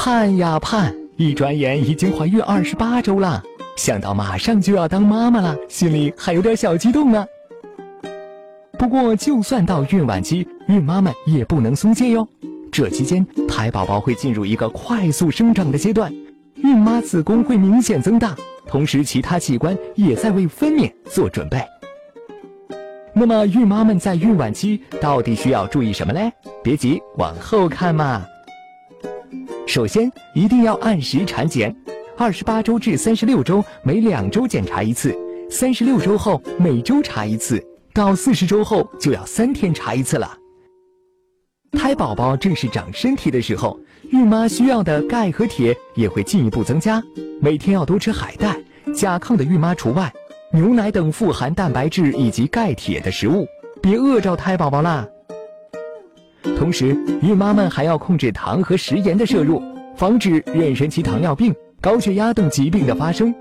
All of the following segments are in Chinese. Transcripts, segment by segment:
盼呀盼，一转眼已经怀孕二十八周了。想到马上就要当妈妈了，心里还有点小激动呢。不过，就算到孕晚期，孕妈们也不能松懈哟。这期间，胎宝宝会进入一个快速生长的阶段，孕妈子宫会明显增大，同时其他器官也在为分娩做准备。那么，孕妈们在孕晚期到底需要注意什么嘞？别急，往后看嘛。首先，一定要按时产检，二十八周至三十六周每两周检查一次，三十六周后每周查一次，到四十周后就要三天查一次了。胎宝宝正是长身体的时候，孕妈需要的钙和铁也会进一步增加，每天要多吃海带，甲亢的孕妈除外。牛奶等富含蛋白质以及钙铁的食物，别饿着胎宝宝啦。同时，孕妈们还要控制糖和食盐的摄入，防止妊娠期糖尿病、高血压等疾病的发生。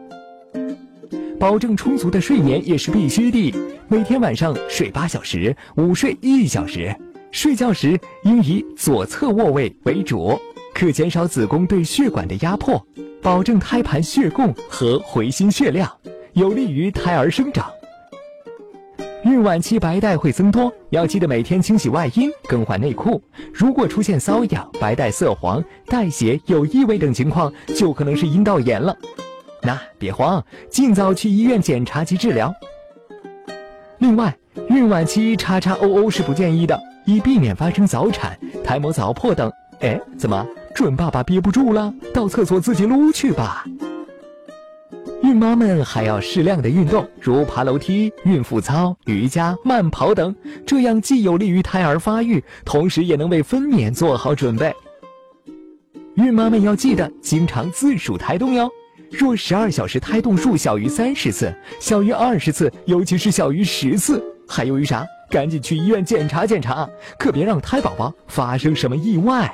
保证充足的睡眠也是必须的，每天晚上睡八小时，午睡一小时。睡觉时应以左侧卧位为主，可减少子宫对血管的压迫，保证胎盘血供和回心血量。有利于胎儿生长。孕晚期白带会增多，要记得每天清洗外阴、更换内裤。如果出现瘙痒、白带色黄、带血、有异味等情况，就可能是阴道炎了。那别慌，尽早去医院检查及治疗。另外，孕晚期叉叉 O O 是不建议的，以避免发生早产、胎膜早破等。哎，怎么准爸爸憋不住了？到厕所自己撸去吧。孕妈们还要适量的运动，如爬楼梯、孕妇操、瑜伽、慢跑等，这样既有利于胎儿发育，同时也能为分娩做好准备。孕妈们要记得经常自数胎动哟，若十二小时胎动数小于三十次，小于二十次，尤其是小于十次，还犹豫啥？赶紧去医院检查检查，可别让胎宝宝发生什么意外。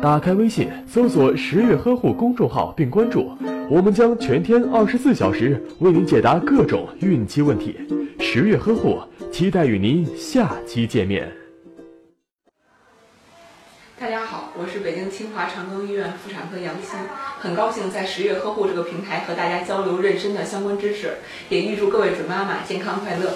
打开微信，搜索“十月呵护”公众号并关注，我们将全天二十四小时为您解答各种孕期问题。十月呵护，期待与您下期见面。大家好，我是北京清华长庚医院妇产科杨欣，很高兴在十月呵护这个平台和大家交流妊娠的相关知识，也预祝各位准妈妈健康快乐。